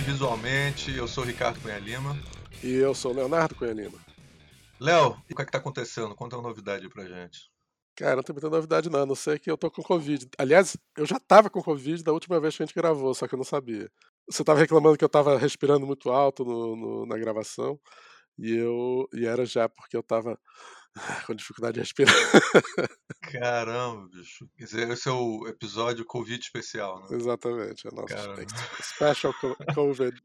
e visualmente. Eu sou o Ricardo Cunha Lima. E eu sou o Leonardo Cunha Lima. Léo, o que é que tá acontecendo? Conta uma novidade aí pra gente. Cara, não tem muita novidade não, a não sei que eu tô com Covid. Aliás, eu já tava com Covid da última vez que a gente gravou, só que eu não sabia. Você tava reclamando que eu tava respirando muito alto no, no, na gravação, e eu e era já porque eu tava com dificuldade de respirar. Caramba, bicho. Esse é o episódio Covid especial, né? Exatamente, é nosso Special Covid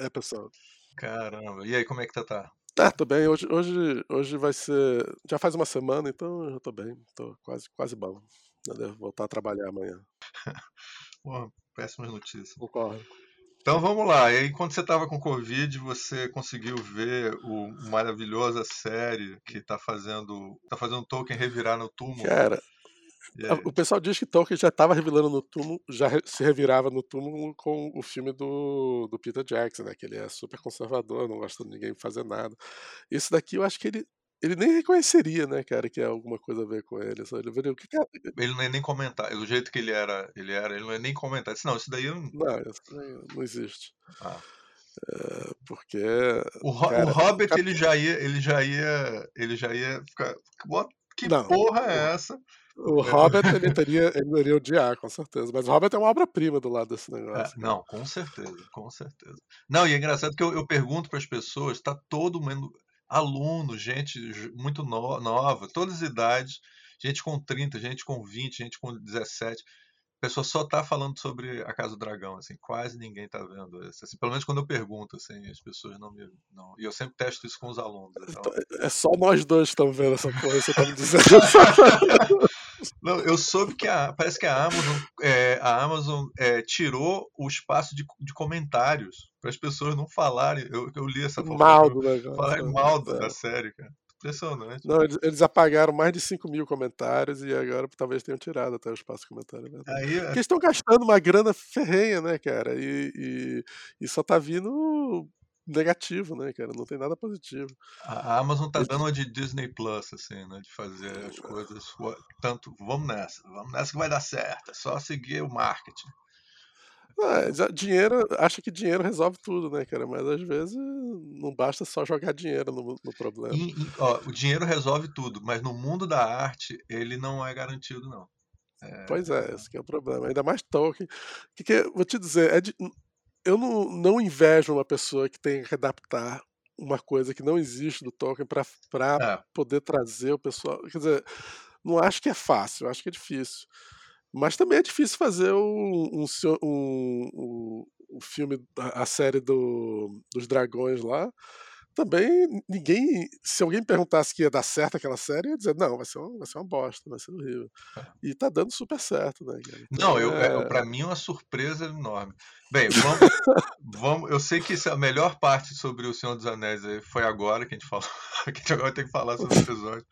episode. Caramba. E aí, como é que tá? tá? Ah, tô bem. Hoje, hoje, hoje vai ser. Já faz uma semana, então eu tô bem. Tô quase, quase bom. Eu devo voltar a trabalhar amanhã. Pô, péssimas notícias. Concordo. Então vamos lá. E aí, quando você estava com Covid, você conseguiu ver o maravilhosa série que está fazendo, tá fazendo Tolkien revirar no túmulo? Cara, o pessoal diz que Tolkien já estava revelando no túmulo, já se revirava no túmulo com o filme do, do Peter Jackson, né? Que ele é super conservador, não gosta de ninguém fazer nada. Isso daqui eu acho que ele, ele nem reconheceria, né, cara, que é alguma coisa a ver com ele. Só ele veria o que, que é. Ele não é nem comentar. Do jeito que ele era, ele era, ele não é nem comentar. Disse, não, isso daí não. Não, isso não existe. Ah. É, porque o, cara, o Hobbit cap... ele já ia, ele já ia, ele já ia ficar. Que não, porra é essa? O Robert ele teria, ele iria odiar, com certeza. Mas o Robert é uma obra-prima do lado desse negócio. É, não, com certeza, com certeza. Não, e é engraçado que eu, eu pergunto para as pessoas, está todo mundo, aluno, gente muito no, nova, todas as idades, gente com 30, gente com 20, gente com 17 pessoa só tá falando sobre a Casa do Dragão, assim, quase ninguém tá vendo isso. Assim, pelo menos quando eu pergunto, assim, as pessoas não me. Não. E eu sempre testo isso com os alunos. Então... é só nós dois que estamos vendo essa coisa, você tá me dizendo. não, eu soube que a, parece que a Amazon, é, a Amazon é, tirou o espaço de, de comentários para as pessoas não falarem. Eu, eu li essa mal do negócio. Falarem mal é. da série, cara. Impressionante. Não, eles, eles, apagaram mais de 5 mil comentários e agora talvez tenham tirado até o espaço comentário. Né? Aí, Porque eles estão gastando uma grana ferrenha, né, cara? E, e, e, só tá vindo negativo, né, cara? Não tem nada positivo. A Amazon tá dando uma de Disney Plus, assim, né? De fazer as coisas. Tanto, vamos nessa, vamos nessa que vai dar certo. É só seguir o marketing. Ah, dinheiro, acha que dinheiro resolve tudo, né, cara? Mas às vezes não basta só jogar dinheiro no, no problema. E, e, ó, o dinheiro resolve tudo, mas no mundo da arte ele não é garantido, não. É... Pois é, esse é o problema. Ainda mais Tolkien. Que, que vou te dizer, é de, eu não, não invejo uma pessoa que tem que adaptar uma coisa que não existe do Tolkien para é. poder trazer o pessoal. Quer dizer, não acho que é fácil, acho que é difícil. Mas também é difícil fazer um, um, um, um filme, a série do, dos dragões lá. Também ninguém. Se alguém perguntasse que ia dar certo aquela série, ia dizer, não, vai ser uma, vai ser uma bosta, vai ser horrível. É. E tá dando super certo, né, Então, não, eu, é... pra mim é uma surpresa enorme. Bem, vamos, vamos. Eu sei que a melhor parte sobre o Senhor dos Anéis foi agora que a gente falou. que a gente agora tem que falar sobre o episódio.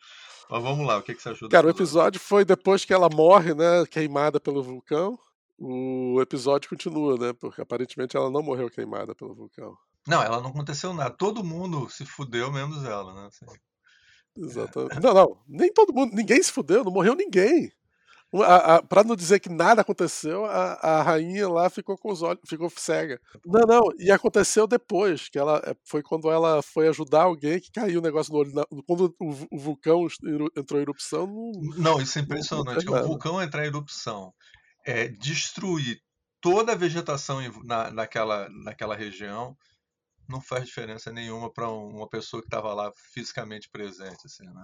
Mas vamos lá, o que, que você achou Cara, o episódio foi depois que ela morre, né? Queimada pelo vulcão. O episódio continua, né? Porque aparentemente ela não morreu queimada pelo vulcão. Não, ela não aconteceu nada. Todo mundo se fudeu, menos ela, né? Assim. Exatamente. É. Não, não. Nem todo mundo. Ninguém se fudeu, não morreu ninguém. Para não dizer que nada aconteceu, a, a, rainha lá ficou com os olhos, ficou cega. Não, não, e aconteceu depois, que ela é, foi quando ela foi ajudar alguém que caiu o negócio no olho. Quando o, o vulcão entrou em erupção. Não, não isso é impressionante. Não o vulcão entrar em erupção, é, destruir toda a vegetação na, naquela, naquela região não faz diferença nenhuma para uma pessoa que estava lá fisicamente presente. Assim, né?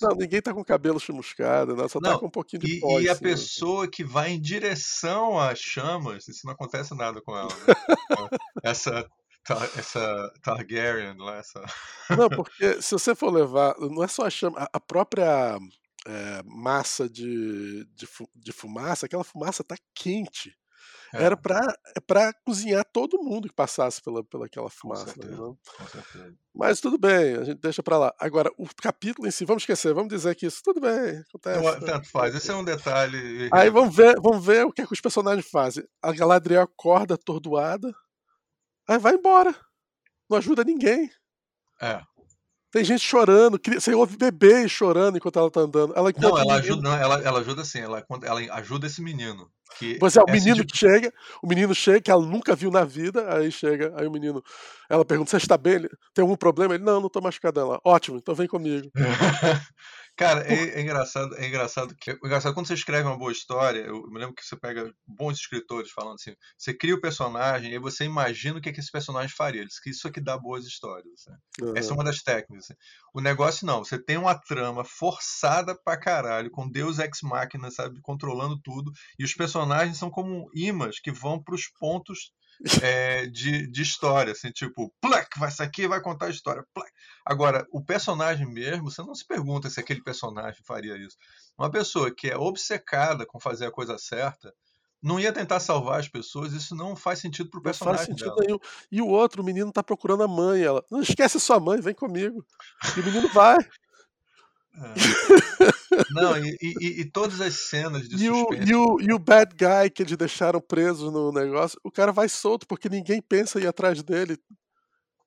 Não, ninguém está com cabelo chamuscado, né? só está com um pouquinho de e, pó. E a assim, né? pessoa que vai em direção às chamas, isso não acontece nada com ela. Né? essa, essa Targaryen lá, essa. Não, porque se você for levar, não é só a chama, a própria é, massa de, de, de fumaça, aquela fumaça está quente. É. Era para cozinhar todo mundo que passasse pela, pela aquela fumaça. Certeza, né? Mas tudo bem, a gente deixa para lá. Agora, o capítulo em si, vamos esquecer, vamos dizer que isso tudo bem, acontece. Não, tanto faz, esse é um detalhe. Aí vamos ver, vamos ver o que, é que os personagens fazem. A Galadriel acorda atordoada, aí vai embora. Não ajuda ninguém. É. Tem gente chorando, você ouve bebês chorando enquanto ela tá andando. Ela não, ela ajuda, não, ela, ela ajuda assim, ela, ela ajuda esse menino. Que Você é o menino tipo... que chega, o menino chega, que ela nunca viu na vida, aí chega, aí o menino, ela pergunta, você está bem? Tem algum problema? Ele, não, não tô machucado ela. Ótimo, então vem comigo. Cara, é, é, engraçado, é engraçado que é engraçado quando você escreve uma boa história, eu me lembro que você pega bons escritores falando assim, você cria o personagem e você imagina o que, é que esse personagem faria. Eles que isso aqui dá boas histórias. Assim. Uhum. Essa é uma das técnicas. Assim. O negócio não, você tem uma trama forçada pra caralho, com Deus ex machina, sabe, controlando tudo, e os personagens são como imãs que vão pros pontos é, de, de história, assim, tipo, plec, vai sair aqui vai contar a história. Plec. Agora, o personagem mesmo, você não se pergunta se aquele personagem faria isso. Uma pessoa que é obcecada com fazer a coisa certa, não ia tentar salvar as pessoas, isso não faz sentido pro personagem. Não faz sentido dela. nenhum. E o outro, o menino tá procurando a mãe, ela. Não esquece sua mãe, vem comigo. E o menino vai. É. Não, e, e, e, todas as cenas de e suspense. O, e, o, e o bad guy que eles deixaram preso no negócio, o cara vai solto porque ninguém pensa em ir atrás dele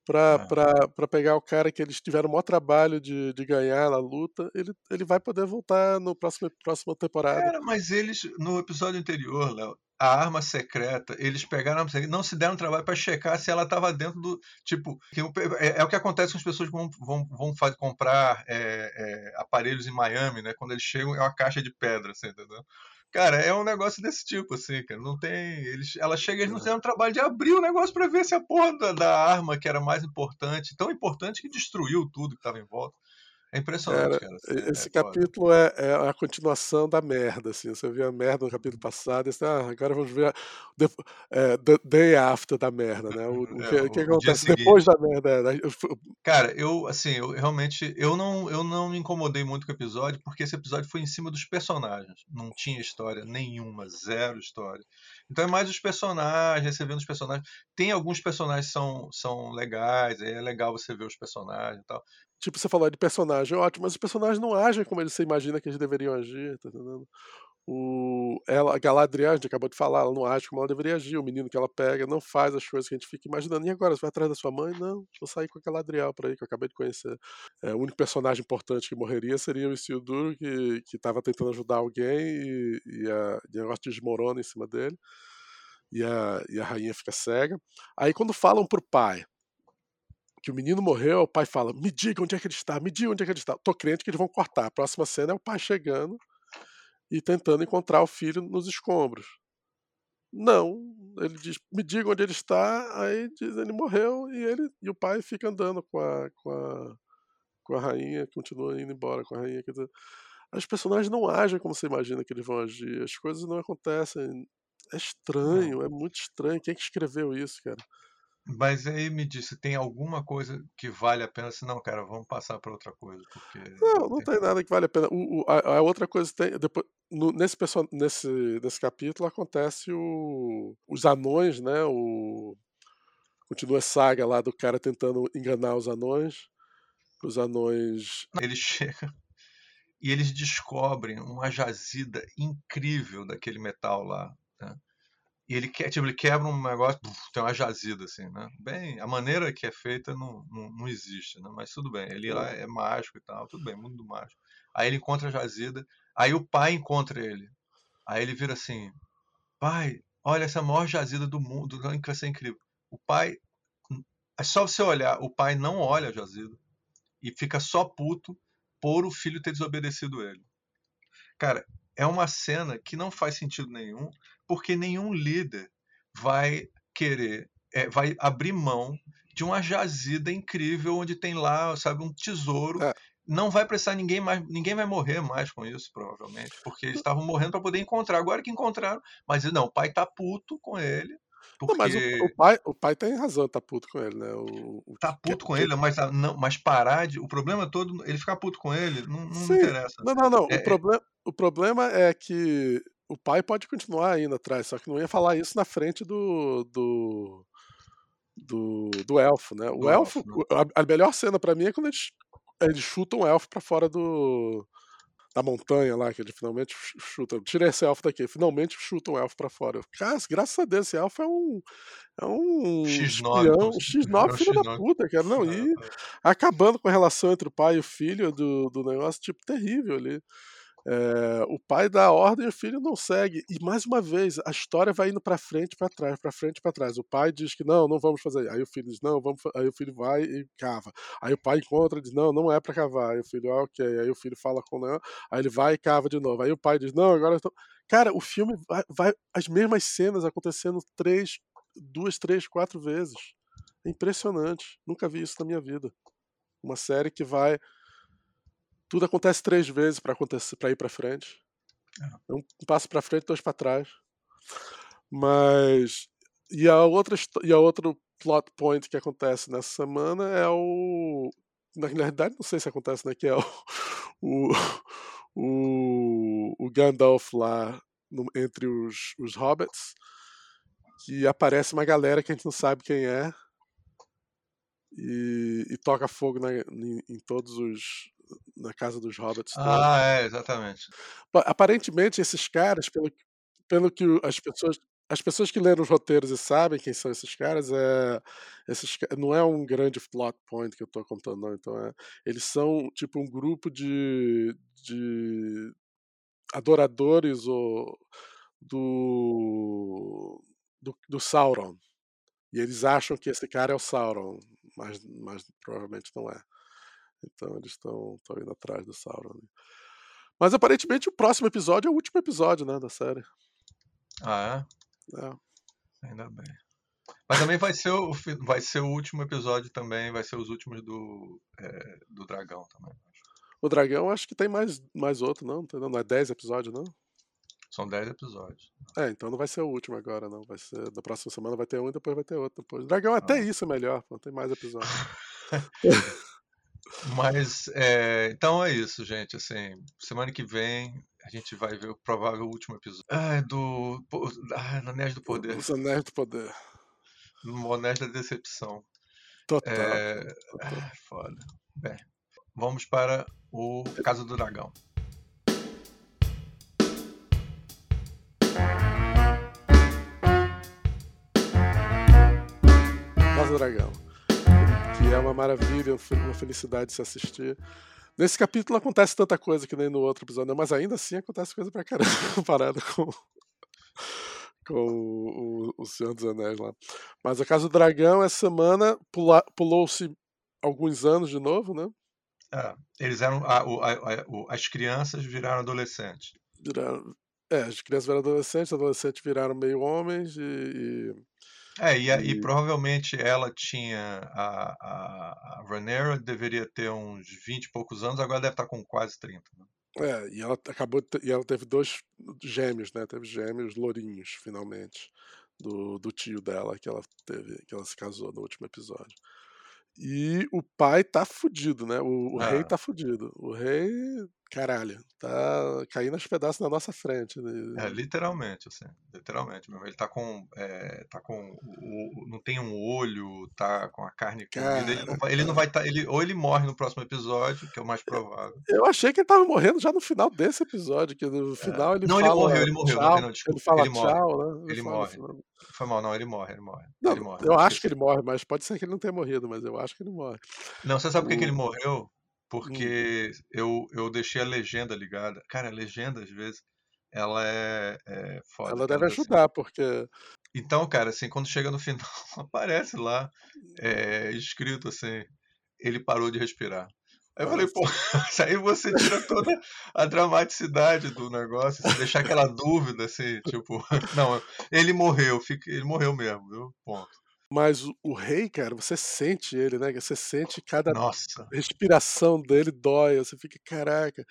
pra, é. Pra pegar o cara que eles tiveram o maior trabalho de, de ganhar na luta. Ele, ele vai poder voltar no próximo próxima temporada. Cara, mas eles, no episódio anterior, Léo, a arma secreta, eles pegaram a arma secreta, não se deram trabalho para checar se ela estava dentro do. Tipo, é, é, o que acontece com as pessoas que vão, vão, vão fazer, comprar é, é, aparelhos em Miami, né? Quando eles chegam, é uma caixa de pedra, assim, entendeu? Cara, é um negócio desse tipo, assim, cara. Não tem. Eles, ela chega, eles não têm o trabalho de abrir o negócio para ver se a porra da, da, arma, que era mais importante, tão importante que destruiu tudo que estava em volta, é impressionante, cara. Assim, esse é capítulo é, é, a continuação da merda, assim. Você viu a merda no capítulo passado, e você, ah, agora vamos ver the, é, the day after da merda, né? O, o, é, que, o que, acontece depois da merda. Né? Cara, eu, assim, eu realmente, eu não, eu não me incomodei muito com o episódio, porque esse episódio foi em cima dos personagens. Não tinha história nenhuma, zero história. Então é mais os personagens, você vendo os personagens. Tem alguns personagens que são, são legais, é legal você ver os personagens e tal. Tipo, você falou de personagem, ótimo, mas os personagens não agem como você imagina que eles deveriam agir, tá entendendo? O, ela, a Galadriel, a gente acabou de falar, ela não age como ela deveria agir, o menino que ela pega não faz as coisas que a gente fica imaginando. E agora, você vai atrás da sua mãe? Não, vou sair com a Galadriel por aí, que eu acabei de conhecer. É, o único personagem importante que morreria seria o Isildur, que estava tentando ajudar alguém e, a, e o negócio desmorona em cima dele. E a, e a rainha fica cega. Aí quando falam pro pai, que o menino morreu, o pai fala: Me diga onde é que ele está, me diga onde é que ele está. Tô crente que eles vão cortar. A próxima cena é o pai chegando e tentando encontrar o filho nos escombros. Não, ele diz: Me diga onde ele está. Aí diz: Ele morreu e ele e o pai fica andando com a, com a, com a rainha, continua indo embora com a rainha. Quer dizer, os personagens não agem como você imagina que eles vão agir, as coisas não acontecem. É estranho, é muito estranho. Quem é que escreveu isso, cara? Mas aí me disse, tem alguma coisa que vale a pena? Se não, cara, vamos passar para outra coisa. Porque não, não tem, tem nada que vale a pena. O, o, a, a, outra coisa tem. Depois, no, nesse, nesse, nesse capítulo acontece o, os anões, né? O, continua a saga lá do cara tentando enganar os anões. Os anões. Eles chegam e eles descobrem uma jazida incrível daquele metal lá. Né? E ele, que, tipo, ele quebra um negócio, tem uma jazida, assim, né? Bem, a maneira que é feita não, não, não existe, né? Mas tudo bem, ele lá é mágico e tal, tudo bem, mundo do mágico. Aí ele encontra a jazida, aí o pai encontra ele. Aí ele vira assim, pai, olha essa é maior jazida do mundo, que vai ser incrível. O pai, é só você olhar, o pai não olha a jazida e fica só puto por o filho ter desobedecido ele. Cara, é uma cena que não faz sentido nenhum, porque nenhum líder vai querer, é, vai abrir mão de uma jazida incrível onde tem lá, sabe, um tesouro. É. Não vai precisar ninguém mais, ninguém vai morrer mais com isso, provavelmente, porque eles estavam morrendo para poder encontrar. Agora que encontraram, mas não, o pai tá puto com ele. Porque... Não, mas o, o, pai, o pai tem razão, tá puto com ele, né? O, o tá puto com ele, mas, não, mas parar de. O problema todo, ele ficar puto com ele, não, não interessa. Não, não, não. É, o, problema, o problema é que o pai pode continuar indo atrás, só que não ia falar isso na frente do. do. do, do elfo, né? O elfo. elfo né? a, a, melhor cena para mim é quando eles, eles chutam o elfo para fora do. Da montanha lá, que ele finalmente chuta. Tira esse elfo daqui. Finalmente chuta um elfo pra fora. Cara, graças a Deus, esse elfo é um. É um. X9. Espião, X9, filho X9. da puta, cara. Não, e acabando com a relação entre o pai e o filho do, do negócio, tipo, terrível ali. É, o pai dá ordem e o filho não segue. E mais uma vez, a história vai indo para frente, para trás, para frente, para trás. O pai diz que não, não vamos fazer. Aí o filho diz não, vamos. Aí o filho vai e cava. Aí o pai encontra diz não, não é para cavar. Aí o filho, ah, ok. Aí o filho fala com o aí ele vai e cava de novo. Aí o pai diz não, agora. Tô... Cara, o filme vai, vai as mesmas cenas acontecendo três, duas, três, quatro vezes. É impressionante. Nunca vi isso na minha vida. Uma série que vai tudo acontece três vezes para acontecer para ir para frente. É. Um passo para frente, dois para trás. Mas e a outra e a outro plot point que acontece nessa semana é o na realidade não sei se acontece né que é o o, o, o Gandalf lá no, entre os, os hobbits que aparece uma galera que a gente não sabe quem é e, e toca fogo na, em, em, todos os na casa dos hobbits. Ah, é, exatamente. Aparentemente, esses caras, pelo, pelo que as pessoas. As pessoas que leram os roteiros e sabem quem são esses caras, é, esses, não é um grande plot point que eu estou contando, não. Então, é, eles são tipo um grupo de, de adoradores ou, do, do, do Sauron. E eles acham que esse cara é o Sauron, mas, mas provavelmente não é. Então eles estão indo atrás do Sauron. Né? Mas aparentemente o próximo episódio é o último episódio, né, da série. Ah, é? É. Ainda bem. Mas também vai ser o, vai ser o último episódio também, vai ser os últimos do, é, do dragão também. O dragão acho que tem mais, mais outro, não? Não é 10 episódios, não? São 10 episódios. É, então não vai ser o último agora, não. Vai ser. Da próxima semana vai ter um e depois vai ter outro. Depois. O dragão até ah. isso é melhor, não tem mais episódios. Mas, é, então é isso, gente. Assim, semana que vem a gente vai ver o provável último episódio. Ah, do. Ah, Anéis do Poder. Os Anéis do Poder. No Anéis da Decepção. Total. É, total. foda. Bem, vamos para o Casa do Dragão. Casa do Dragão é uma maravilha, uma felicidade se assistir. Nesse capítulo acontece tanta coisa que nem no outro episódio, mas ainda assim acontece coisa pra caramba comparado com, com o, o, Senhor dos Anéis lá. Mas a Casa do Dragão, essa semana, pulou-se alguns anos de novo, né? É, eles eram. A, a, a, as crianças viraram adolescentes. Viraram, é, as crianças viraram adolescentes, adolescentes viraram meio homens e, e é, e, e... e provavelmente ela tinha. A, a, a Rhaenyra deveria ter uns 20 e poucos anos, agora deve estar com quase 30. Né? É, e ela acabou. E ela teve dois gêmeos, né? Teve gêmeos lourinhos, finalmente. Do, do tio dela que ela teve, que ela se casou no último episódio. E o pai tá fudido, né? O, o é. rei tá fudido. O rei, caralho, tá caindo aos pedaços na nossa frente. Né? É, literalmente, assim, literalmente mesmo. Ele tá com. É, tá com. O, não tem um olho, tá com a carne comida. Ele não vai, ele não vai tá, ele, ou ele morre no próximo episódio, que é o mais provável. Eu achei que ele tava morrendo já no final desse episódio, que no é. final ele não, fala. Não, ele morreu, ele morreu. Tchau, não, desculpa, ele fala ele tchau, morre. né? Ele, morre. Foi mal, não, ele morre, ele morre. Não, ele morre. Eu acho que ele morre, mas pode ser que ele não tenha morrido, mas eu acho que ele morre. Não, você sabe por o... que ele morreu? Hum. Porque hum. eu, eu deixei a legenda ligada. Cara, a legenda, às vezes, ela é, é foda. Ela deve assim. ajudar, assim. porque. Então, cara, assim, quando chega no final, aparece lá, é, escrito assim, ele parou de respirar. Aí eu falei, pô, aí você tira toda a dramaticidade do negócio, você deixar aquela dúvida, assim, tipo, não, ele morreu, ele morreu mesmo, viu? Ponto. Mas o, o, rei, cara, você sente ele, né? Você sente cada Nossa. respiração dele dói, você fica, caraca.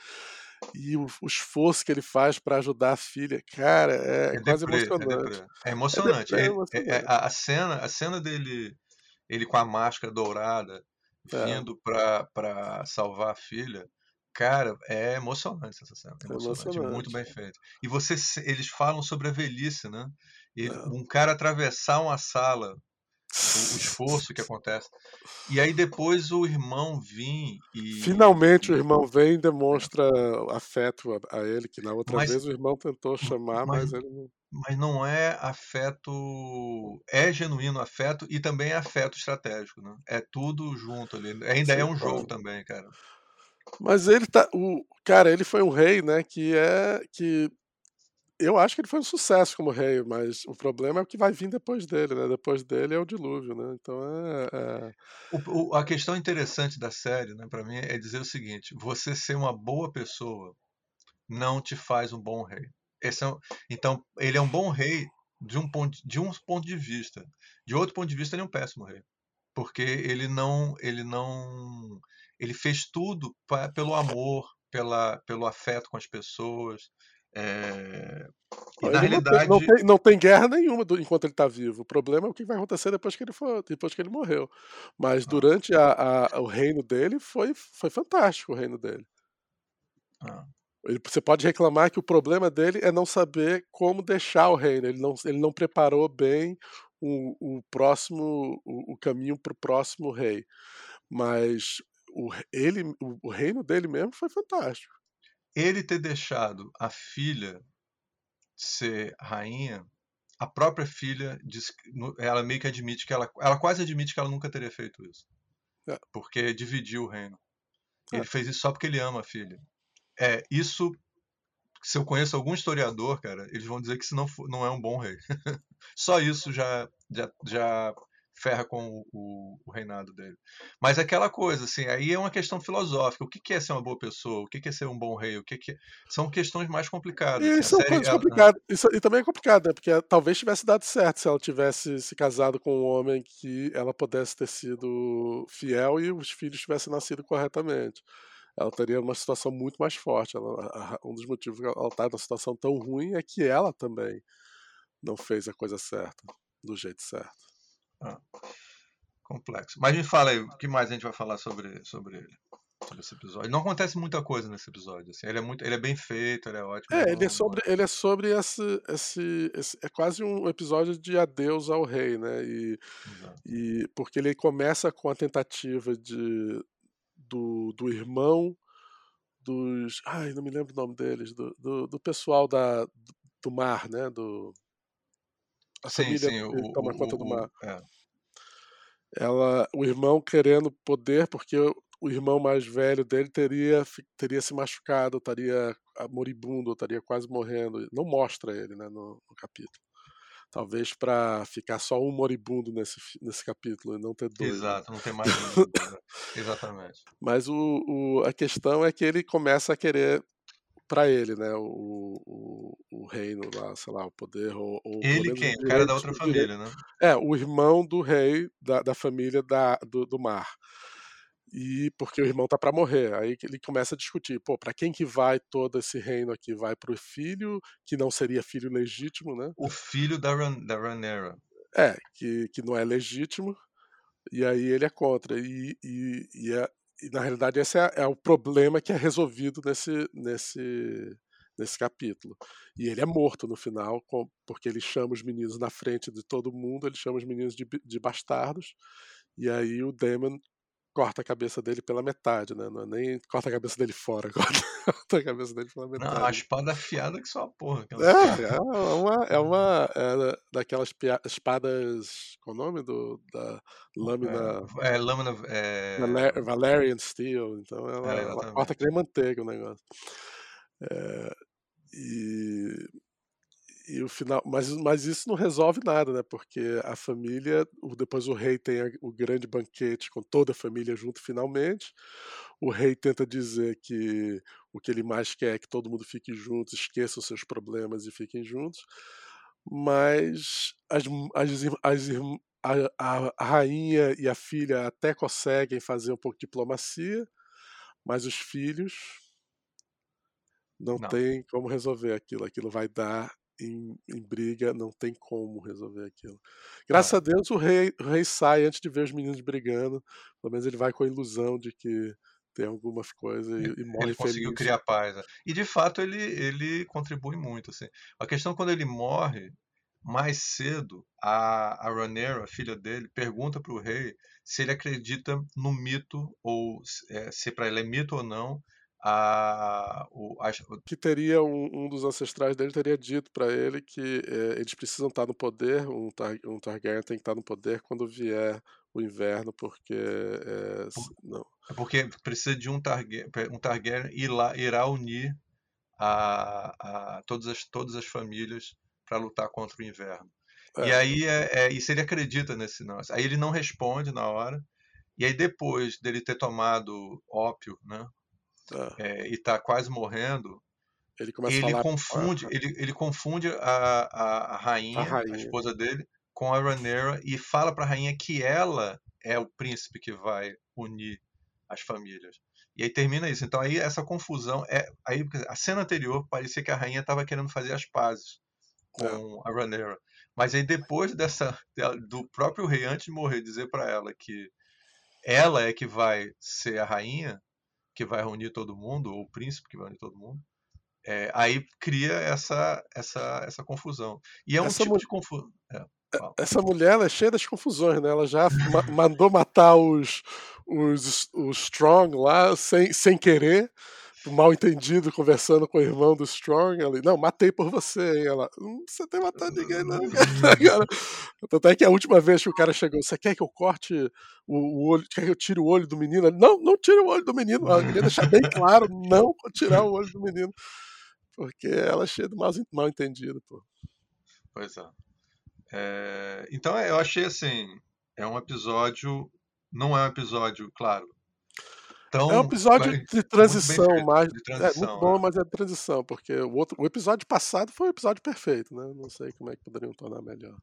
E o, o esforço que ele faz para ajudar a filha, cara, é, é quase deprê, emocionante. É, é emocionante. É, é emocionante. a, cena, a cena dele, ele com a máscara dourada, é. vindo é. para salvar a filha. Cara, é emocionante essa cena. É emocionante, emocionante. muito bem feito. E você, eles falam sobre a velhice, né? E é. um cara atravessar uma sala, o, o, esforço que acontece. E aí depois o irmão vir e. Finalmente o irmão vem e demonstra afeto a, a ele, que na outra mas, vez o irmão tentou chamar, mas, mas ele não mas não é afeto. É genuíno afeto e também é afeto estratégico, né? É tudo junto ali. Ainda Sim, é um jogo também, cara. Mas ele tá. O, cara, ele foi um rei, né? Que é. que eu acho que ele foi um sucesso como rei, mas o problema é o que vai vir depois dele, né? Depois dele é o dilúvio, né? Então é. é... O, o, a questão interessante da série, né, para mim, é dizer o seguinte: você ser uma boa pessoa não te faz um bom rei. É, então, ele é um bom rei de um, ponto, de um ponto de vista. De outro ponto de vista, ele é um péssimo rei. Porque ele não. Ele não. Ele fez tudo pra, pelo amor, pela, pelo afeto com as pessoas. É... E na realidade... não, tem, não, tem, não, tem, guerra nenhuma do, enquanto ele está vivo. O problema é o que vai acontecer depois que ele, for, depois que ele morreu. Mas ah. durante a, a, o reino dele foi, foi fantástico o reino dele. Ah. Ele, você pode reclamar que o problema dele é não saber como deixar o reino. Ele não, ele não preparou bem o, o próximo o, o caminho para o próximo rei. Mas o, ele, o, o reino dele mesmo foi fantástico. Ele ter deixado a filha ser rainha, a própria filha diz, ela meio que admite que ela, ela quase admite que ela nunca teria feito isso, é. porque dividiu o reino. É. Ele fez isso só porque ele ama a filha. É, isso, se eu conheço algum historiador, cara, eles vão dizer que isso não, não é um bom rei. Só isso já, já, já ferra com o, o, reinado dele. Mas aquela coisa, assim, aí é uma questão filosófica. O que é ser uma boa pessoa? O que é ser um bom rei? O que, que... São questões mais complicadas. E assim, são coisas ela... complicadas. Isso, e também é complicado, né? Porque talvez tivesse dado certo se ela tivesse se casado com um homem que ela pudesse ter sido fiel e os filhos tivessem nascido corretamente ela estaria numa situação muito mais forte. Ela, um dos motivos que ela está numa situação tão ruim é que ela também não fez a coisa certa, do jeito certo. Ah, complexo. Mas me fala aí, o que mais a gente vai falar sobre, sobre ele? Sobre esse episódio. Não acontece muita coisa nesse episódio. Assim. Ele, é muito, ele é bem feito, ele é ótimo. É, ele é sobre, ele é sobre esse, esse, esse, É quase um episódio de adeus ao rei, né? E, e porque ele começa com a tentativa de do, do irmão dos. Ai, não me lembro o nome deles, do, do, do pessoal da, do mar, né? Do, a sim, família sim, que toma o, conta do mar. É. Ela, o irmão querendo poder, porque o irmão mais velho dele teria, teria se machucado, estaria moribundo, estaria quase morrendo. Não mostra ele né, no, no capítulo. Talvez para ficar só um moribundo nesse, nesse capítulo e não ter dois. Né? Exato, né? não ter mais? Exatamente. Mas o, o, a questão é que ele começa a querer para ele, né? O, o, o, reino lá, sei lá, o poder. Ou, ou ele quem? O cara da outra família, né? É, o irmão do rei da, da família da, do, do mar e porque o irmão tá para morrer. Aí ele começa a discutir, pô, para quem que vai todo esse reino aqui? Vai pro filho, que não seria filho legítimo, né? O filho da, Ran, da Ranera. É, que, que não é legítimo, e aí ele é contra. E, e, e, é, e na realidade esse é, é, o problema que é resolvido nesse, nesse, nesse capítulo. E ele é morto no final, porque ele chama os meninos na frente de todo mundo, ele chama os meninos de, de bastardos, e aí o Damon corta a cabeça dele pela metade, né? Não é nem corta a cabeça dele fora, corta a cabeça dele pela metade. Não, a espada afiada que só a porra. É, é uma, é uma é daquelas espadas, qual o nome do, da lâmina? É, é lâmina... É... Valerian Steel, então ela, é, ela corta que nem manteiga o negócio. É, e e o final, mas, mas isso não resolve nada, né? Porque a família, depois o rei tem o grande banquete com toda a família junto finalmente. O rei tenta dizer que o que ele mais quer é que todo mundo fique junto, esqueça os seus problemas e fiquem juntos. Mas as, as, as, a, a, a rainha e a filha até conseguem fazer um pouco de diplomacia, mas os filhos não, não. tem como resolver aquilo. Aquilo vai dar em, em, briga, não tem como resolver aquilo. Graças ah. a Deus o rei, o rei sai antes de ver os meninos brigando. Pelo menos ele vai com a ilusão de que tem alguma coisa e, e morre Ele conseguiu feliz. criar paz. Né. E de fato ele, ele contribui muito. Assim. A questão quando ele morre, mais cedo, a, a Ranera, a filha dele, pergunta para o rei se ele acredita no mito, ou é, se para ele é mito ou não, a, o, a... que teria um, um, dos ancestrais dele teria dito para ele que é, eles precisam estar no poder, um, tar, um Targaryen tem que estar no poder quando vier o inverno, porque é, não. É porque precisa de um Targaryen, um Targaryen ir lá, irá unir a, a todas, as, todas as famílias para lutar contra o inverno. É. E aí é, é, e se ele acredita nesse negócio. Aí ele não responde na hora. E aí depois dele ter tomado ópio, né? É. e tá quase morrendo, ele, ele confunde, ele, ele confunde a, a, a, rainha, a, rainha, a esposa dele, com a Rhaenyra e fala para a rainha que ela é o príncipe que vai unir as famílias. E aí termina isso. Então aí essa confusão é aí a cena anterior parecia que a rainha estava querendo fazer as pazes com é. a Rhaenyra. Mas aí depois dessa do próprio rei antes de morrer dizer para ela que ela é que vai ser a rainha, que vai reunir todo mundo, ou o príncipe que vai reunir todo mundo, é, aí cria essa, essa, essa confusão. E é um essa tipo de confusão. É, essa mulher é cheia das confusões, né? Ela já ma mandou matar os, os, os Strong lá sem, sem querer mal entendido conversando com o irmão do Strong ali. Não, matei por você. E ela, não precisa ter matado ninguém, não, cara. Tanto é que a última vez que o cara chegou, você quer que eu corte o, o olho, quer que eu tire o olho do menino? Ele, não, não tire o olho do menino. Ela queria deixar bem claro, não tirar o olho do menino. Porque ela é cheia de mal, mal entendido, pô. Pois é. é. Então eu achei assim, é um episódio, não é um episódio, claro, então, é um episódio de transição, mais. De transição, é muito bom, é. mas é de transição, porque o, outro, o episódio passado foi um episódio perfeito, né? Não sei como é que poderiam tornar melhor.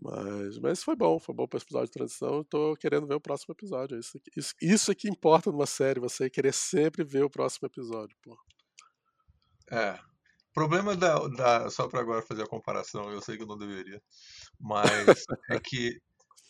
Mas, mas foi bom, foi bom para esse episódio de transição. Eu tô querendo ver o próximo episódio. Isso, isso, isso é que importa numa série, você querer sempre ver o próximo episódio, pô. É. Problema da, da só para agora fazer a comparação, eu sei que eu não deveria, mas é que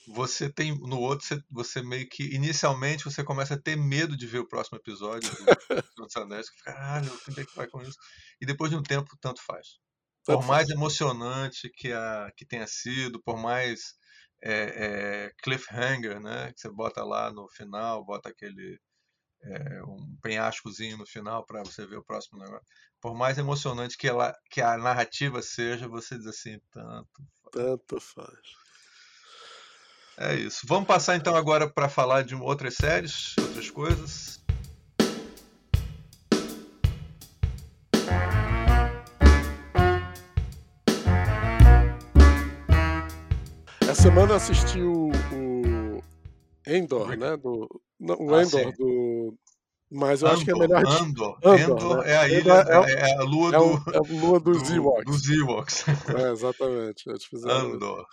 você tem no outro você, você, meio que inicialmente você começa a ter medo de ver o próximo episódio do dos Anéis, que caralho, quem é que vai com isso? E depois de um tempo tanto faz. Por mais emocionante que a que tenha sido, por mais é, é, cliffhanger, né, que você bota lá no final, bota aquele é, um penhascozinho no final para você ver o próximo negócio. Por mais emocionante que ela que a narrativa seja, você diz assim tanto tanto faz. É isso. Vamos passar então agora para falar de outras séries, outras coisas. Essa semana eu assisti o, o Endor, né? Do, não, o ah, Endor sim. do. Mas eu Andor, acho que é melhor. Andor. Andor, Andor né? é a ilha, é, é, é, a lua é, o, é a lua dos do, Ewoks. Dos Ewoks. É, exatamente. Andor.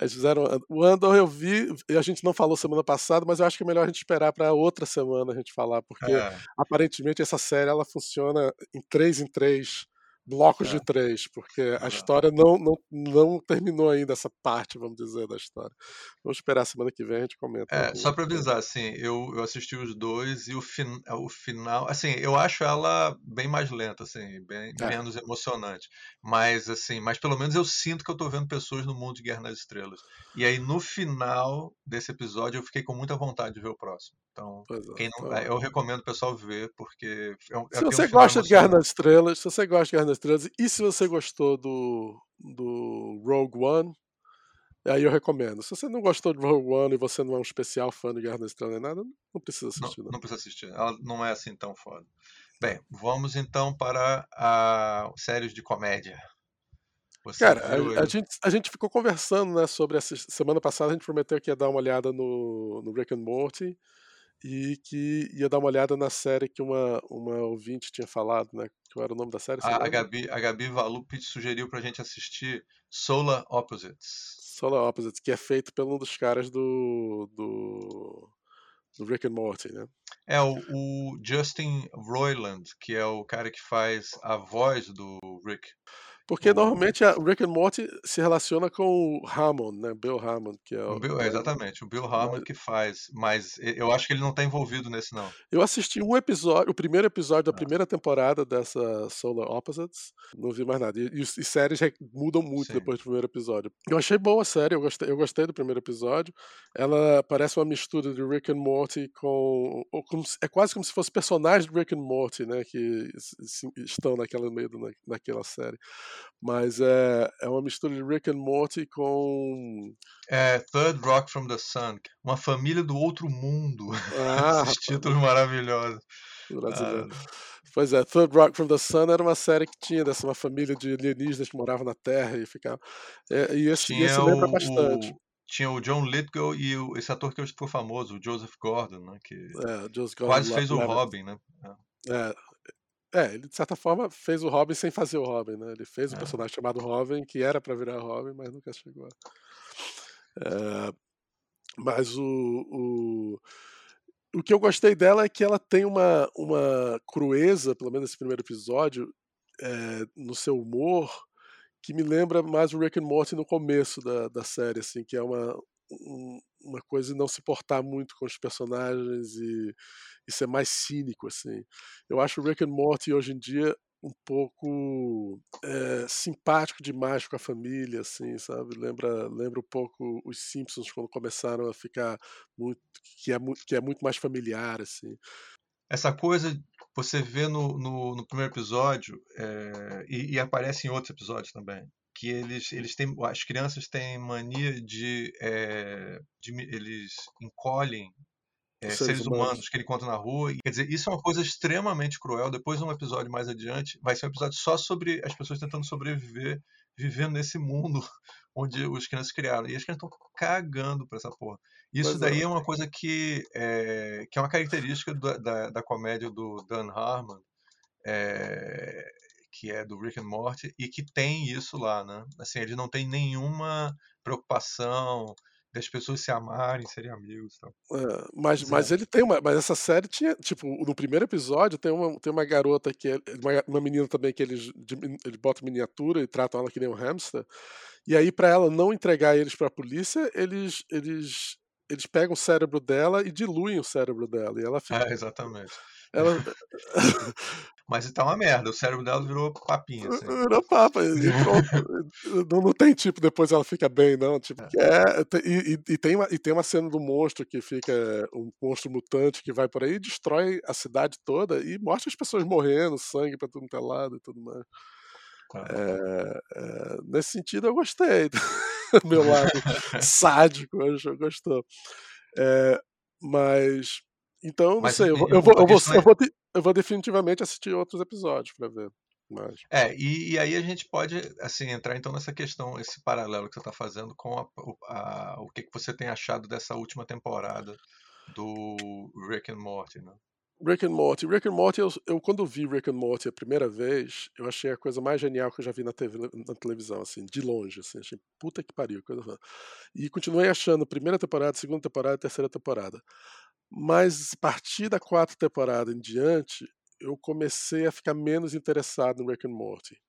Eles fizeram. O Andor eu vi, e a gente não falou semana passada, mas eu acho que é melhor a gente esperar para outra semana a gente falar, porque é. aparentemente essa série ela funciona em três em três blocos é. de três, porque a história não, não, não terminou ainda essa parte, vamos dizer, da história. Vamos esperar semana que vem a gente comenta. É, só para avisar, assim, eu, eu assisti os dois e o, fin, o final, assim, eu acho ela bem mais lenta, assim, bem é. menos emocionante. Mas, assim, mas pelo menos eu sinto que eu tô vendo pessoas no mundo de Guerra nas Estrelas. E aí, no final desse episódio, eu fiquei com muita vontade de ver o próximo. Então, é, não, então... eu recomendo o pessoal ver, porque é um, se você um gosta de Guerra nas Estrelas, se você gosta de Guerra nas Estrelas, e se você gostou do, do Rogue One, aí eu recomendo. Se você não gostou de Rogue One e você não é um especial fã de Guerra nas Estrelas nem nada, não precisa assistir. Não, não. não precisa assistir. Ela não é assim tão foda. Bem, vamos então para a séries de comédia. Você Cara, a, a, gente, a gente ficou conversando né, sobre essa semana passada, a gente prometeu que ia dar uma olhada no, no Rick and Morty e que ia dar uma olhada na série que uma, uma ouvinte tinha falado, né? Qual era o nome da série? A, a, Gabi, a Gabi Valup sugeriu pra gente assistir Solar Opposites. Solar Opposites, que é feito pelo um dos caras do, do, do Rick and Morty, né? É, o, o Justin Roiland, que é o cara que faz a voz do Rick. Porque o... normalmente a Rick and Morty se relaciona com o Hammond, né? Bill Hammond, que é o. o Bill, é, exatamente, o Bill Hammond que faz, mas eu acho que ele não está envolvido nesse, não. Eu assisti um episódio, o primeiro episódio da ah. primeira temporada dessa Solar Opposites, não vi mais nada. E, e, e séries mudam muito Sim. depois do primeiro episódio. Eu achei boa a série, eu gostei, eu gostei do primeiro episódio. Ela parece uma mistura de Rick and Morty com. é quase como se fosse personagens de Rick and Morty, né? Que estão naquela meio naquela série. Mas é, é uma mistura de Rick and Morty com. É, Third Rock from the Sun. Uma família do outro mundo. Ah, Esses títulos maravilhosos. Brasileiro. Ah. Pois é, Third Rock from the Sun era uma série que tinha dessa uma família de alienígenas que moravam na Terra e ficava. É, e esse, tinha esse lembra bastante. O, tinha o John Lithgow e o, esse ator que ficou famoso, o Joseph Gordon, né? Que é, Gordon quase fez o Robin, né? É. é. Ele de certa forma fez o Robin sem fazer o Robin, né? Ele fez um é. personagem chamado Robin, que era para virar Robin, mas nunca chegou. É, mas o, o, o que eu gostei dela é que ela tem uma, uma crueza, pelo menos nesse primeiro episódio, é, no seu humor, que me lembra mais o Rick and Morty no começo da, da série, assim, que é uma, um, uma coisa de não se portar muito com os personagens e, e ser mais cínico, assim. Eu acho Rick and Morty hoje em dia um pouco é, simpático demais com a família, assim, sabe? Lembra, lembra um pouco os Simpsons quando começaram a ficar muito que é, que é muito mais familiar, assim. Essa coisa você vê no, no, no primeiro episódio é, e, e, aparece em outros episódios também que eles eles têm as crianças têm mania de, é, de eles encolhem é, seres, seres humanos. humanos. que ele conta na rua. Quer dizer, isso é uma coisa extremamente cruel. Depois, um episódio mais adiante, vai ser um episódio só sobre as pessoas tentando sobreviver, vivendo nesse mundo onde os crianças criaram. E as crianças estão cagando pra essa porra. Isso pois daí é. é. uma coisa que é, que é uma característica da, da, da comédia do Dan Harmon, é, que é do Rick and Morty, e que tem isso lá, né? Assim, ele não tem nenhuma preocupação das pessoas se amarem, serem amigos. Então. É, mas, mas ele tem uma. Mas essa série tinha. Tipo, no primeiro episódio tem uma, tem uma garota que é. Uma, uma menina também que eles, eles botam miniatura e tratam ela que nem um hamster. E aí, para ela não entregar eles para a polícia, eles, eles, eles pegam o cérebro dela e diluem o cérebro dela. E ela fica. É, exatamente. Ela... Mas tá uma merda, o cérebro dela virou papinha. Assim. Virou papa. E não, não, tem tipo, depois ela fica bem, não. Tipo, é. É, e, e, tem uma, e tem uma cena do monstro que fica. Um monstro mutante que vai por aí e destrói a cidade toda e mostra as pessoas morrendo, sangue pra tudo que é lado e tudo mais. Tá. É, é, nesse sentido, eu gostei. Meu lado sádico, eu gostou. É, mas então, não Mas, sei, eu vou, eu, vou, eu, vou, eu, vou, eu vou definitivamente assistir outros episódios para ver. Mas... É, e, e, aí a gente pode assim entrar então nessa questão, esse paralelo que você está fazendo com a, a, o que, que você tem achado dessa última temporada do Rick and Morty, né? Rick and Morty. Rick and Morty, eu, eu, quando vi Rick and Morty a primeira vez, eu achei a coisa mais genial que eu já vi na, TV, na televisão, assim, de longe, assim, achei puta que pariu. Coisa... E continuei achando primeira temporada, segunda temporada, terceira temporada. Mas a partir da quarta temporada em diante, eu comecei a ficar menos interessado no Rick and Morty.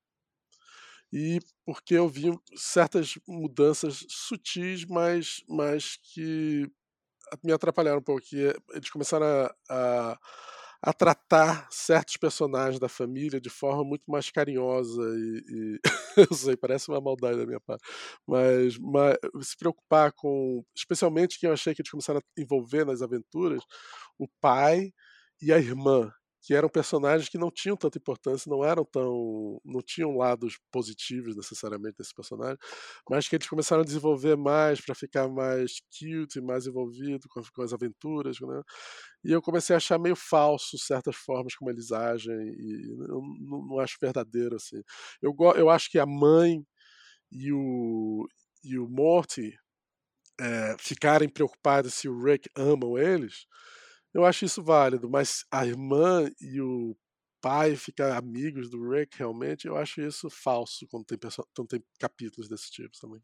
E porque eu vi certas mudanças sutis, mas, mas que me atrapalharam um pouco. eles começaram a, a a tratar certos personagens da família de forma muito mais carinhosa e, e eu sei, parece uma maldade da minha parte, mas, mas, se preocupar com, especialmente quem eu achei que eles começaram a envolver nas aventuras, o pai e a irmã, que eram personagens que não tinham tanta importância, não eram tão. não tinham lados positivos necessariamente desse personagem, mas que eles começaram a desenvolver mais para ficar mais cute, mais envolvido com, com as aventuras, né? E eu comecei a achar meio falso certas formas como eles agem, e eu não, não acho verdadeiro assim. Eu, eu acho que a mãe e o, e o Morty é, ficarem preocupados se o Rick amam eles eu acho isso válido, mas a irmã e o pai ficar amigos do Rick, realmente, eu acho isso falso quando tem, quando tem capítulos desse tipo, sabe?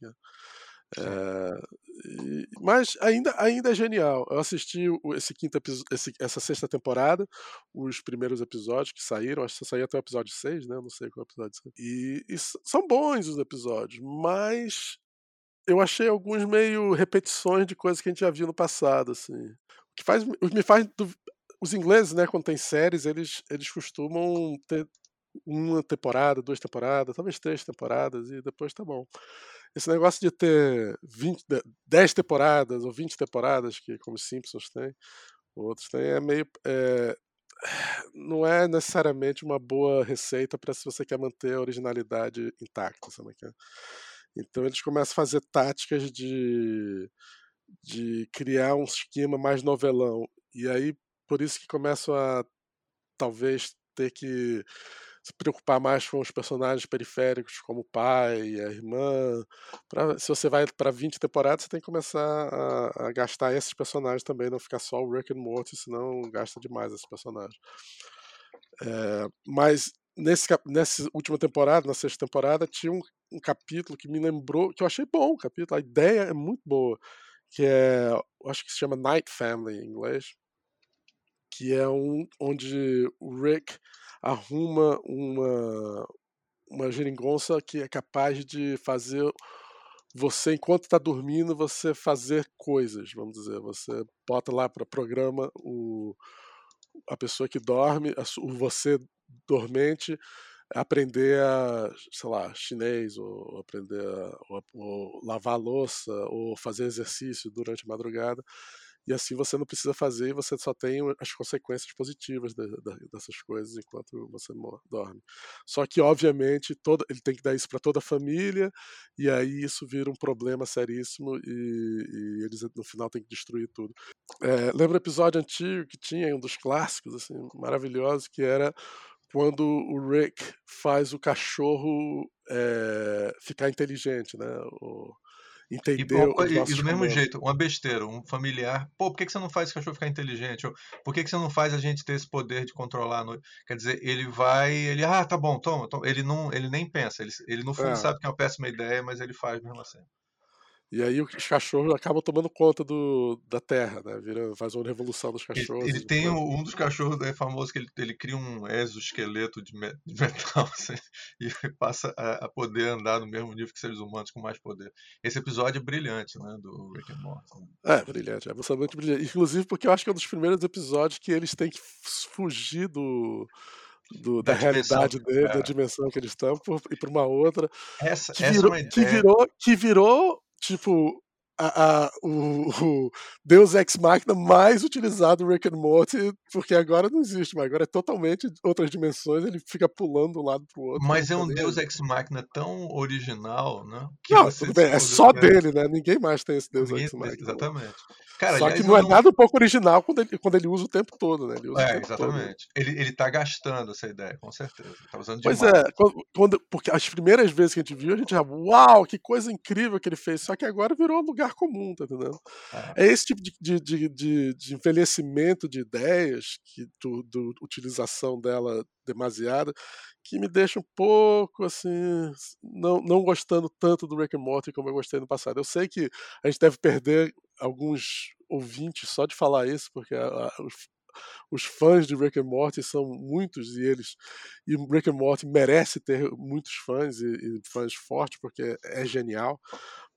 É, e, mas ainda, ainda é genial. Eu assisti esse quinto esse, essa sexta temporada, os primeiros episódios que saíram, acho que saiu até o episódio 6, né? Não sei qual episódio. E, e são bons os episódios, mas eu achei alguns meio repetições de coisas que a gente já viu no passado, assim que faz, me faz. Os ingleses, né, quando tem séries, eles, eles costumam ter uma temporada, duas temporadas, talvez três temporadas, e depois tá bom. Esse negócio de ter 20, 10 temporadas ou 20 temporadas, que como Simpsons tem, outros têm, é meio. É, não é necessariamente uma boa receita para se você quer manter a originalidade intacta, sabe? É? Então eles começam a fazer táticas de, de criar um esquema mais novelão. E aí, por isso que começam a talvez ter que se preocupar mais com os personagens periféricos, como o pai a irmã. Pra, se você vai para 20 temporadas, você tem que começar a, a, gastar esses personagens também, não ficar só o Rick and Morty, senão gasta demais esses personagens. É, mas nesse, nessa última temporada, na sexta temporada, tinha um, um capítulo que me lembrou, que eu achei bom o capítulo, a ideia é muito boa, que é, acho que se chama Night Family em inglês, que é um onde o Rick arruma uma, uma geringonça que é capaz de fazer você, enquanto está dormindo, você fazer coisas, vamos dizer. Você bota lá para programa o, a pessoa que dorme, o você dormente, aprender a, sei lá, chinês, ou aprender a ou, ou lavar louça, ou fazer exercício durante a madrugada e assim você não precisa fazer e você só tem as consequências positivas de, de, dessas coisas enquanto você dorme. Só que, obviamente, todo, ele tem que dar isso para toda a família, e aí isso vira um problema seríssimo e, e eles no final têm que destruir tudo. É, lembra um episódio antigo que tinha um dos clássicos, assim, maravilhosos, que era quando o Rick faz o cachorro é, ficar inteligente, né? O, entendeu? E, e, e do mesmo jeito, uma besteira, um familiar. Pô, por que, que você não faz o cachorro ficar inteligente? Ou, por que, que você não faz a gente ter esse poder de controlar a noite? Quer dizer, ele vai, ele, ah, tá bom, toma, toma. Ele, não, ele nem pensa, ele, ele no fundo é. sabe que é uma péssima ideia, mas ele faz mesmo assim. E aí os cachorros acabam tomando conta do, da terra, né? Vira, faz uma revolução dos cachorros. Ele, ele tem um, um dos cachorros é famoso que ele, ele cria um exoesqueleto de, metal assim, e passa a, a, poder andar no mesmo nível que seres humanos com mais poder. Esse episódio é brilhante, né? Do Rick and Morty. É, brilhante, é absolutamente brilhante. Inclusive porque eu acho que é um dos primeiros episódios que eles têm que fugir do. Do, da, da realidade dele, é. da dimensão que eles estão, e para uma outra. Essa, que, essa virou, é que virou, que virou tipo, a, a, o, o, Deus Ex Machina mais utilizado Rick and Morty, porque agora não existe, mas agora é totalmente outras dimensões, ele fica pulando de um lado pro outro. Mas é um Deus Ex Machina tão original, né? não, tudo bem, é só dele, né? Ninguém mais tem esse Deus Ex Machina. Exatamente. Cara, Só aliás, que não é nada um pouco original quando ele, quando ele usa o tempo todo, né? é, exatamente. Todo. Ele, ele tá gastando essa ideia, com certeza. Tá usando demais. Pois é, quando, porque as primeiras vezes que a gente viu, a gente já, uau, que coisa incrível que ele fez. Só que agora virou lugar comum, tá entendendo? É, é esse tipo de, de, de, de, envelhecimento de ideias, que, do, do utilização dela demasiada, que me deixa um pouco assim, não, não gostando tanto do Rick and Morty como eu gostei no passado. Eu sei que a gente deve perder alguns ouvintes só de falar isso, porque a, a, os, os, fãs de Rick and Morty são muitos e eles e Rick and Morty merece ter muitos fãs e, e fãs fortes porque é genial.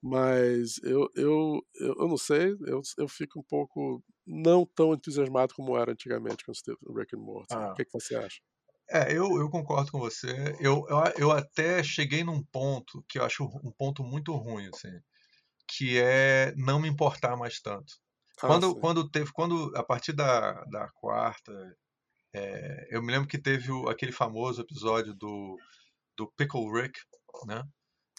Mas eu, eu, eu, não sei, eu, eu fico um pouco não tão entusiasmado como era antigamente quando teve Rick and Morty. Ah. O que, que você acha? É, eu, eu concordo com você. Eu, eu, eu até cheguei num ponto que eu acho um ponto muito ruim, assim, que é não me importar mais tanto. Ah, quando, quando teve, quando a partir da, da quarta, é, eu me lembro que teve o, aquele famoso episódio do, do Pickle Rick, né?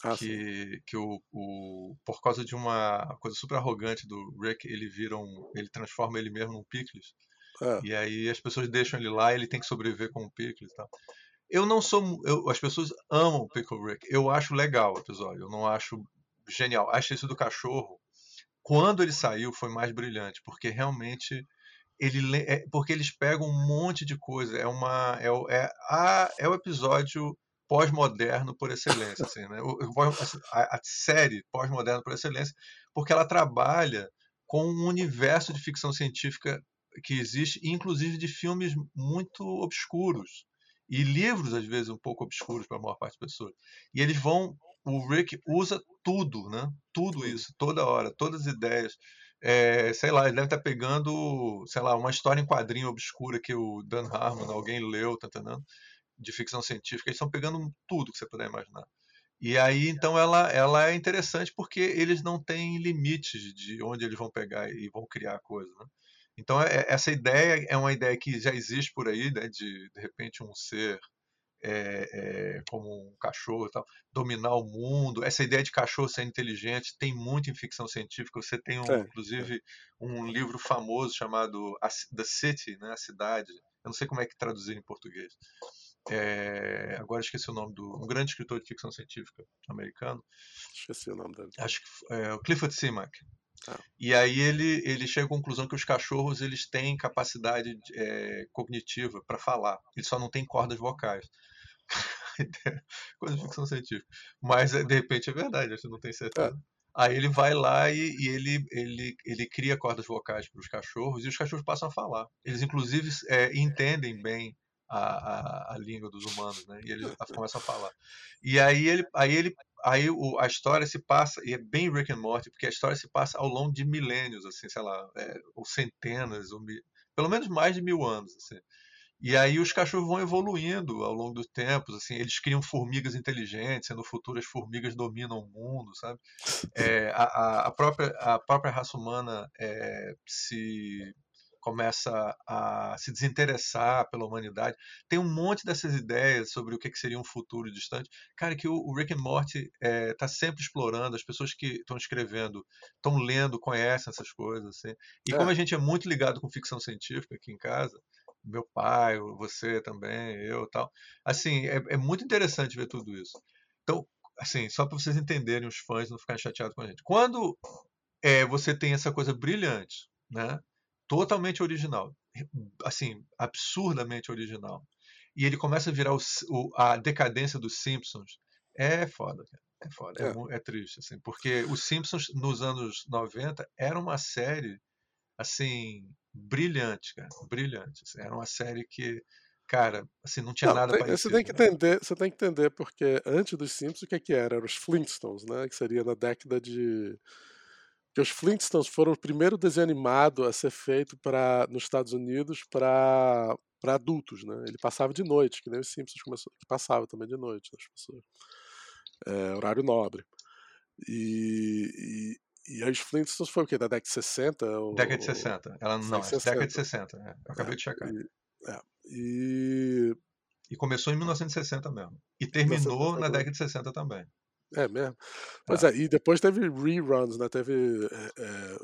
Ah, que, que o, o, por causa de uma coisa super arrogante do Rick, ele vira um, ele transforma ele mesmo num Pickles. É. E aí as pessoas deixam ele lá e ele tem que sobreviver com o Pickles e tal. Eu não sou. Eu, as pessoas amam o Pickle Rick. Eu acho legal o episódio. Eu não acho genial. Acho esse do cachorro. Quando ele saiu foi mais brilhante, porque realmente ele é, porque eles pegam um monte de coisa. É uma é, é, a, é o episódio pós-moderno por excelência, assim, né? Assim, a, a série pós-moderno por excelência, porque ela trabalha com um universo de ficção científica que existe, inclusive de filmes muito obscuros e livros às vezes um pouco obscuros para a maior parte das pessoas. E eles vão, o Rick usa tudo, né? Tudo isso, toda hora, todas as ideias. É, sei lá, ele deve estar tá pegando, sei lá, uma história em quadrinho obscura que o Dan Harmon, alguém leu, tá entendendo? De ficção científica, eles estão pegando tudo que você puder imaginar. E aí, então, ela, ela é interessante porque eles não têm limites de onde eles vão pegar e vão criar coisa, né? Então, é, essa ideia é uma ideia que já existe por aí, né, de, de repente, um ser é, é, como um cachorro tal, dominar o mundo. Essa ideia de cachorro ser inteligente tem muito em ficção científica. Você tem, um, é, inclusive, um livro famoso chamado The City, né, a cidade. Eu não sei como é que traduzir em português. É, agora esqueci o nome do um grande escritor de ficção científica americano. Esqueci o nome dele. Acho que é o Clifford Simak. Ah. E aí ele, ele chega à conclusão que os cachorros eles têm capacidade é, cognitiva para falar, eles só não têm cordas vocais. Coisa de ficção científica. Mas de repente é verdade, a gente não tem certeza. É. Aí ele vai lá e, e, ele, ele, ele cria cordas vocais para os cachorros e os cachorros passam a falar. Eles, inclusive, é, entendem bem a, a, a, língua dos humanos, né? E eles começam a falar. E aí ele, aí ele, aí o, a história se passa e é bem Rick and Morty porque a história se passa ao longo de milênios, assim, sei lá, é, ou centenas, ou pelo menos mais de mil anos, assim. E aí os cachorros vão evoluindo ao longo dos tempos, assim, eles criam formigas inteligentes, no futuro as formigas dominam o mundo, sabe? É, a, a, própria, a própria raça humana é, se começa a se desinteressar pela humanidade. Tem um monte dessas ideias sobre o que seria um futuro distante. Cara, que o Rick and Morty está é, tá sempre explorando, as pessoas que estão escrevendo, estão lendo, conhecem essas coisas. Assim. E é. como a gente é muito ligado com ficção científica aqui em casa, meu pai, você também, eu tal. Assim, é, é muito interessante ver tudo isso. Então, assim, só para vocês entenderem, os fãs não ficarem chateados com a gente. Quando é, você tem essa coisa brilhante, né? Totalmente original, assim, absurdamente original. E ele começa a virar o, o, a decadência dos Simpsons. É foda. É foda, é. É, é triste, assim, porque os Simpsons nos anos 90 era uma série, assim, brilhante, cara, brilhante. Assim, era uma série que, cara, assim, não tinha não, nada tem, parecido. Você tem que né? entender, você tem que entender porque antes dos Simpsons o que, é que era? Eram os Flintstones, né? Que seria na década de que os Flintstones foram o primeiro desenho animado a ser feito para nos Estados Unidos para para adultos, né? Ele passava de noite, que nem os Simpsons começou, que passava também de noite, as pessoas. É, horário nobre. E, e as Flintstones foi o quê? Da década de 60? Ou... Década de 60. Ela não, 60. década de 60. É. Eu acabei é, de checar. E, é, e... e... começou em 1960 mesmo. E terminou na década de 60 também. É mesmo? Pois é. é, e depois teve reruns, né? Teve é,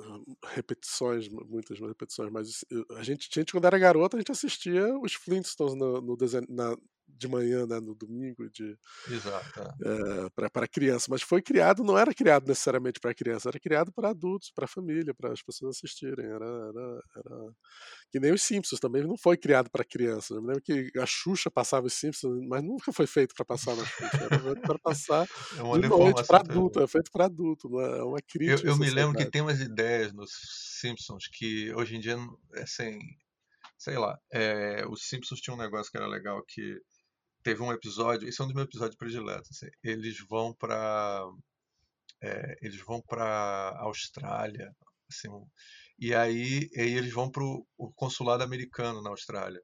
repetições, muitas repetições, mas a gente, a gente, quando era garota, a gente assistia os Flintstones no, no desenho, na, de manhã, né, no domingo, de é. para criança, mas foi criado, não era criado necessariamente para criança, era criado para adultos, para família, para as pessoas assistirem, era, era, era, que nem os Simpsons também não foi criado para criança. Eu me lembro que a Xuxa passava os Simpsons, mas nunca foi feito para passar na Xuxa, era para passar é de noite para adulto, é feito para adulto, é uma crítica. Eu, eu me lembro que tem umas ideias nos Simpsons que hoje em dia, assim, sei lá, é, os Simpsons tinham um negócio que era legal que teve um episódio, esse é um dos meus episódios prediletos. Assim, eles vão para é, eles vão para Austrália, assim, e aí, aí eles vão para o consulado americano na Austrália.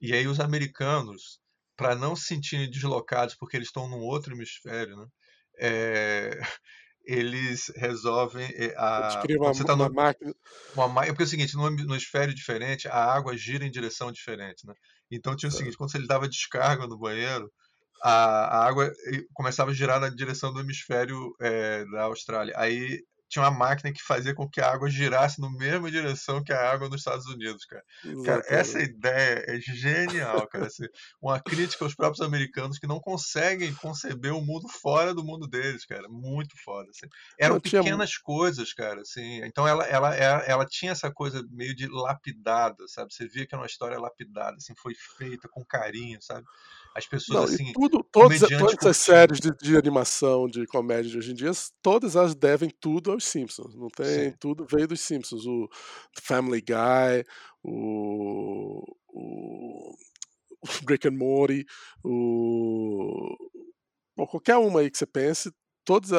E aí os americanos, para não se sentirem deslocados porque eles estão num outro hemisfério, né? É, eles resolvem eh, a uma, você tá uma no, máquina uma, é porque é o seguinte no, no hemisfério diferente a água gira em direção diferente né então tinha o seguinte quando ele dava descarga no banheiro a, a água eh, começava a girar na direção do hemisfério é, da Austrália. Aí tinha uma máquina que fazia com que a água girasse na mesma direção que a água nos Estados Unidos, cara. cara essa ideia é genial, cara. Assim, uma crítica aos próprios americanos que não conseguem conceber o mundo fora do mundo deles, cara. Muito foda. Assim. Eram pequenas tinha... coisas, cara. Assim. Então ela, ela, ela, ela, tinha essa coisa meio de lapidada, sabe? Você via que era uma história lapidada, assim, foi feita com carinho, sabe? As pessoas, Não, assim. Tudo, todas, todas as séries de, de, animação, de comédia de hoje em dia, todas elas devem tudo aos Simpsons. Não tem. Sim. Tudo veio dos Simpsons. O Family Guy, o. o Rick and Morty, o. Bom, qualquer uma aí que você pense, todos,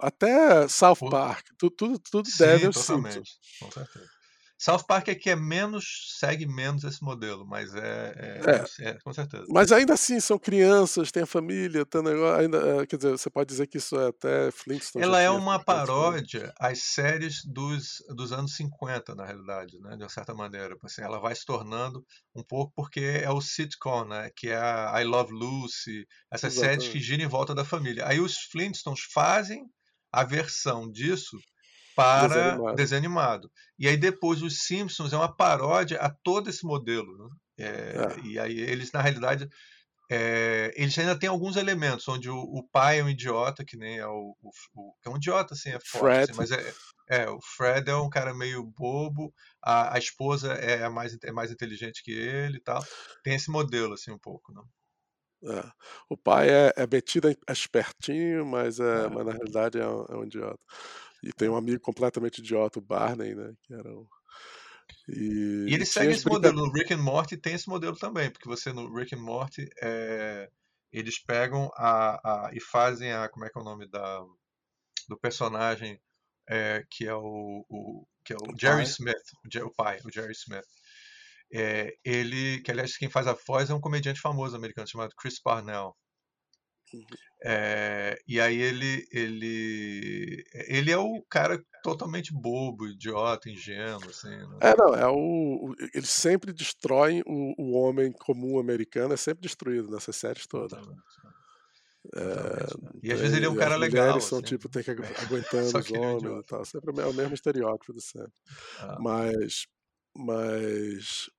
até South Park, tudo, tudo, tudo Sim, deve aos Simpsons. Com certeza. South Park é que é menos, segue menos esse modelo, mas é, é, é. é com certeza. Mas ainda assim, são crianças, tem a família, tem negócio, ainda, eh, quer dizer, você pode dizer que isso é até Flintstone. Ela é uma paródia às séries dos, dos anos 50, na realidade, né, de uma certa maneira. Assim, ela vai se tornando um pouco porque é o sitcom, né, que é a I Love Lucy, essas Exatamente. séries que giram em volta da família. Aí os Flintstones fazem a versão disso para desenho animado. desenho animado. E aí depois os Simpsons é uma paródia a todo esse modelo. Né? É, é. E aí eles, na realidade, é, eles ainda têm alguns elementos, onde o, o, pai é um idiota, que nem é o, o, o é um idiota, assim, é forte, assim, mas é, é, o Fred é um cara meio bobo, a, a esposa é mais, é mais inteligente que ele e tal. Tem esse modelo, assim, um pouco, né? É. O pai é, é metido é espertinho, mas, é, é. mas na realidade é um, é um idiota. E tem um amigo completamente idiota, o Barney, né? Que era um... E, e eles seguem esse modelo. No Rick and Morty tem esse modelo também, porque você no Rick and Morty é, eles pegam a, a, e fazem a. Como é que é o nome da, do personagem é, que é o, o, que é o, o Jerry pai. Smith, o pai, o Jerry Smith. É, ele, que aliás quem faz a voz é um comediante famoso americano chamado Chris Parnell. É, e aí ele, ele, ele é o cara totalmente bobo, idiota, ingênuo, assim. Né? É, não, é o, eles sempre destroem o, o homem comum americano, é sempre destruído nessas séries todas. É, né. e às vezes ele é um cara legal. Mulheres são assim. tipo, tem que aguentando os é homens e tal. Sempre é o mesmo estereótipo de sempre. Ah. Mas, mas,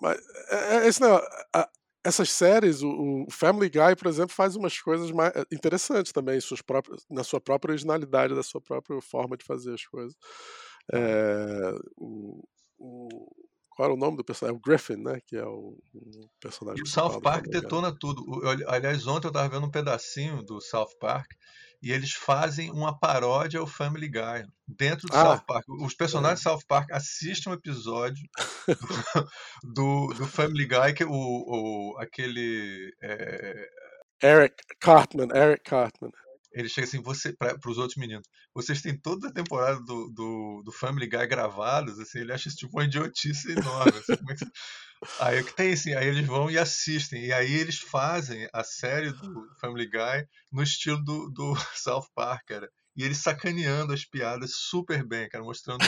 mas é, é esse não, a, essas séries, o, Family Guy, por exemplo, faz umas coisas mais eh, interessantes também, suas próprias, na sua própria originalidade, da sua própria forma de fazer as coisas. É, o, o, qual era o nome do personagem? É o Griffin, né? Que é o, o personagem. E o South Park detona tudo. Aliás, ontem eu estava vendo um pedacinho do South Park e eles fazem uma paródia ao Family Guy dentro do ah, South Park. Os personagens é. do South Park assistem um episódio do, do, Family Guy que o, o aquele é... Eric Cartman, Eric Cartman. Ele chega assim, você para os outros meninos, vocês têm toda a temporada do, do, do, Family Guy gravados, assim, ele acha isso tipo uma idiotice enorme. Assim, é que... Aí é que tem assim, aí eles vão e assistem, e aí eles fazem a série do Family Guy no estilo do, do South Park, cara. E eles sacaneando as piadas super bem, cara, mostrando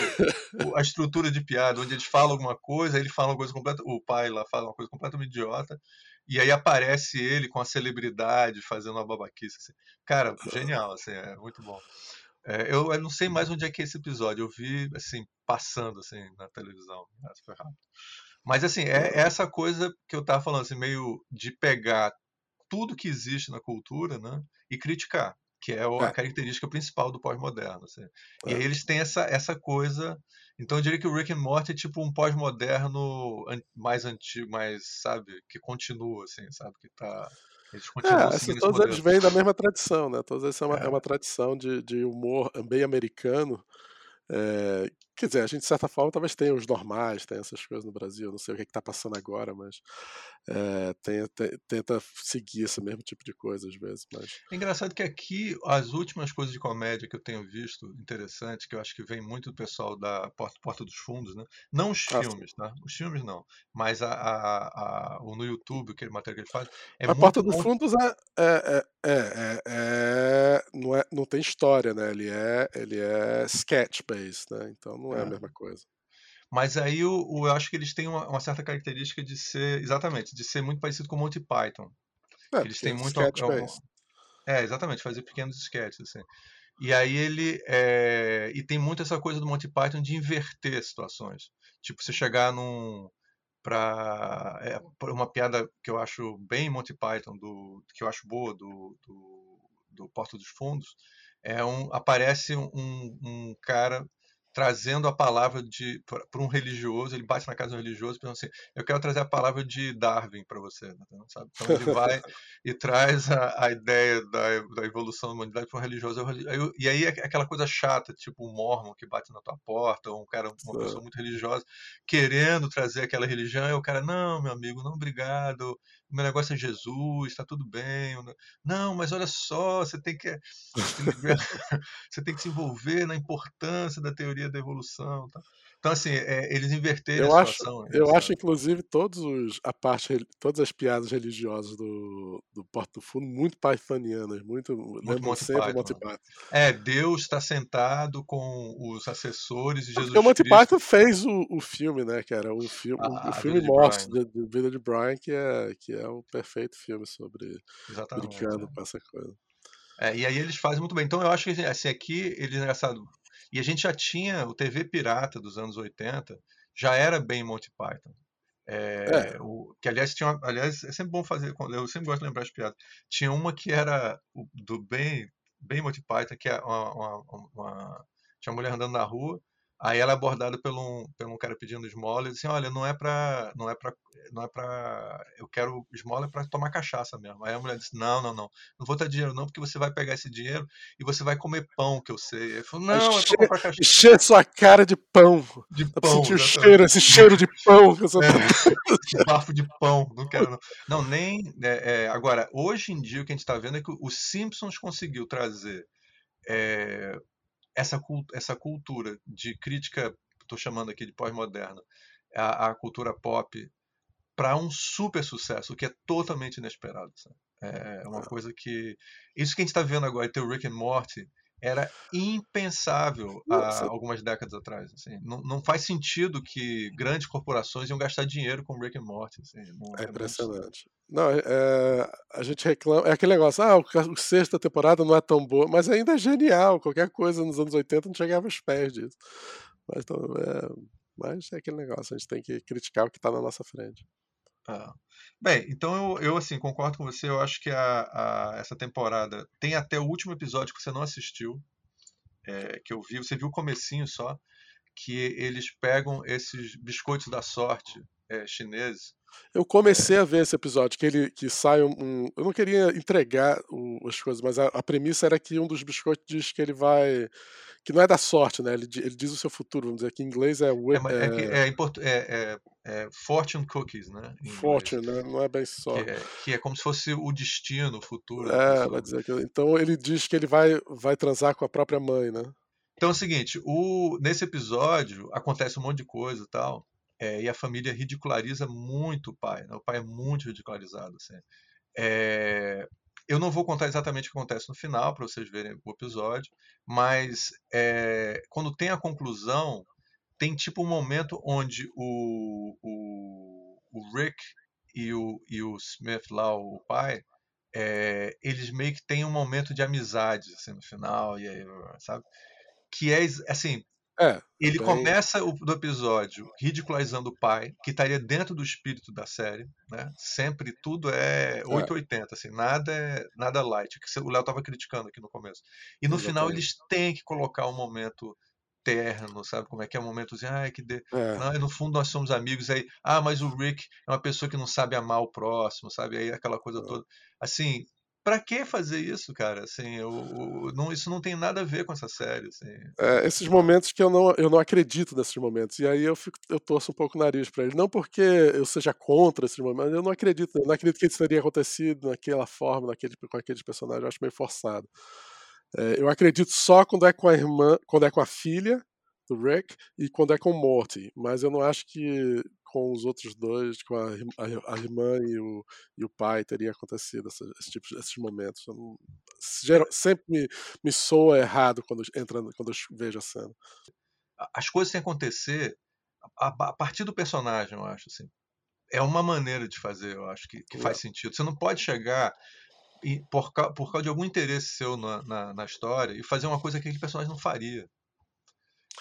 a estrutura de piada, onde eles falam alguma coisa, aí ele fala uma coisa completa, o pai lá fala uma coisa completamente idiota, e aí aparece ele com a celebridade fazendo uma babaquice. Assim. Cara, genial, assim, é muito bom. É, eu, eu, não sei mais onde é que é esse episódio. Eu vi, assim, passando, assim, na televisão. Foi rápido. Mas, assim, é, é essa coisa que eu tava falando, assim, meio de pegar tudo que existe na cultura, né? E criticar, que é a é. característica principal do pós-moderno. Assim. E aí eles têm essa, essa coisa então eu diria que o Rick and Morty é tipo um pós-moderno mais antigo, mais, sabe, que continua, assim, sabe, que tá... Eles é, continuam é, assim, todos eles vêm da mesma tradição, né? Todos eles é uma, é. é uma tradição de, de humor bem americano, é, quer dizer, a gente de certa forma talvez tenha os normais, tem essas coisas no Brasil, não sei o que está passando agora, mas é, tenta, tenta seguir esse mesmo tipo de coisa às vezes. Mas... É engraçado que aqui as últimas coisas de comédia que eu tenho visto interessante, que eu acho que vem muito do pessoal da Porta, Porta dos Fundos, né? não os ah, filmes, tá? Os filmes não, mas a, a, a, o no YouTube, aquele material que ele faz. É a Porta dos Fundos é, é, é, é, é, não, é, não tem história, né? Ele é, ele é sketch based, né? Então não é, a mesma coisa. Mas aí o, o, eu acho que eles têm uma, uma, certa característica de ser, exatamente, de ser muito parecido com o Monty Python. É, eles têm muito. É, é, exatamente, fazer pequenos sketches, assim. E aí ele. É, e tem muito essa coisa do Monty Python de inverter situações. Tipo, você chegar num. Pra, é, uma piada que eu acho bem Monty Python, do, que eu acho boa, do, do, do Porto dos Fundos, é um, aparece um, um cara trazendo a palavra de para um religioso, ele bate na casa de um religioso e pensa assim, eu quero trazer a palavra de Darwin para você, sabe? Então ele vai e traz a, a ideia da, da, evolução da humanidade para um religioso, e aí é aquela coisa chata, tipo um mormon que bate na tua porta, ou um cara, uma pessoa muito religiosa, querendo trazer aquela religião, e o cara, não, meu amigo, não, obrigado, o meu negócio é Jesus, está tudo bem. Não, mas olha só, você tem que, você tem que se envolver na importância da teoria da evolução. Tá? Então, assim, é, eles inverteram eu a acho, situação. Eu acho, inclusive, todos os, a parte, todas as piadas religiosas do, do Porto do Fundo muito pythonianas, muito, muito lembram Monty sempre. Monty Python. É, Deus está sentado com os assessores e Jesus Porque o Monty Cristo... Python fez o, o filme, né, era o filme, o, o filme Morte, da Vida de Brian, que é, que é o perfeito filme sobre Exatamente, brincando é. com essa coisa. É, e aí eles fazem muito bem. Então eu acho que assim, aqui eles engraçado. E a gente já tinha o TV Pirata dos anos 80, já era bem Monty Python. É, É. o, que aliás tinha, aliás é sempre bom fazer, eu sempre gosto de lembrar as piadas. Tinha uma que era do bem, bem Monty Python, que é uma, uma- uma- tinha uma mulher andando na rua, aí ela é abordada por um, por um cara pedindo esmola e diz assim, olha, não é pra, não é pra, não é pra, eu quero esmola para tomar cachaça mesmo. Aí a mulher disse, não, não, não, não vou dar dinheiro não, porque você vai pegar esse dinheiro e você vai comer pão, que eu sei. Aí ele falou, não, é pra comprar cachaça Encher sua cara de pão. de pra pão. sentir o cheiro, esse cheiro de pão que você tá É, bafo de pão, não quero não. Não, nem. é, é, agora, hoje em dia o que a gente está vendo é que os Simpsons conseguiu trazer é, essa, essa cultura de crítica, estou chamando aqui de pós-moderna, a, a cultura pop, para um super sucesso, o que é totalmente inesperado. sabe? É uma coisa que. Isso que a gente está vendo agora, ter o Rick and Morty, era impensável há algumas décadas atrás. assim. Não, não faz sentido que grandes corporações iam gastar dinheiro com Rick and Morty. assim, não- É muito- impressionante. Não, é- é, a gente reclama. É aquele negócio, ah, o, o sexta temporada não é tão boa, mas ainda é genial. Qualquer coisa nos anos 80 não chegava aos pés disso. Mas, então, é, mas é aquele negócio, a gente tem que criticar o que está na nossa frente. Ah. Bem, então eu, eu assim concordo com você. Eu acho que a, a- essa temporada tem até o último episódio que você não assistiu, é, que eu vi. Você viu o comecinho só, que eles pegam esses biscoitos da sorte é, chineses. Eu comecei a ver esse episódio, que ele que sai um. um- eu não queria entregar o- as coisas, mas a, a premissa era que um dos biscoitos diz que ele vai. que não é da sorte, né? Ele, ele diz o seu futuro, vamos dizer que em inglês é, É, é, é é, é- é- é fortune cookies, né? fortune, né? Não é bem só. Que é, que é como se fosse o destino, o futuro. É, pessoa. vai dizer que. Então ele diz que ele vai, vai transar com a própria mãe, né? Então é o seguinte, o, nesse episódio acontece um monte de coisa e tal, é, e a família ridiculariza muito o pai, né? O pai é muito ridicularizado, assim. É, eu não vou contar exatamente o que acontece no final para vocês verem o episódio, mas é, quando tem a conclusão, tem tipo um momento onde o, o, o Rick e o, e o Smith lá, o pai, é, eles meio que têm um momento de amizade assim, no final, e aí, sabe? Que é assim, É. ele bem- começa o do episódio ridicularizando o pai, que estaria dentro do espírito da série, né? Sempre tudo é 880, assim, nada é nada light, que o Léo estava criticando aqui no começo. E no final Exatamente. eles têm que colocar um momento terno, sabe como é que é um momento assim, ah, que de... É. não, no fundo nós somos amigos aí, ah, mas o Rick é uma pessoa que não sabe amar o próximo, sabe? Aí aquela coisa toda. Assim, Pra que fazer isso, cara? Assim, eu, eu- não, isso não tem nada a ver com essa série. Assim. É, esses momentos que eu não, eu não acredito nesses momentos. E aí eu, fico, eu torço um pouco o nariz pra eles. Não porque eu seja contra esses momentos, eu não acredito. Eu não acredito que isso teria acontecido naquela forma, naquele, com aqueles personagens. Eu acho meio forçado. É, eu acredito só quando é com a irmã, quando é com a filha do Rick e quando é com o Morty. Mas eu não acho que com os outros dois, com a, a- a irmã e o, e o pai, teria acontecido essa- esse tipo, esses momentos. Não- geral- sempre me, me soa errado quando, entra, quando eu vejo a cena. As coisas que acontecer a, a partir do personagem, eu acho. Assim. É uma maneira de fazer, eu acho, que, que faz sentido. Você não pode chegar e, por, por causa de algum interesse seu na, na, na história e fazer uma coisa que aquele personagem não faria.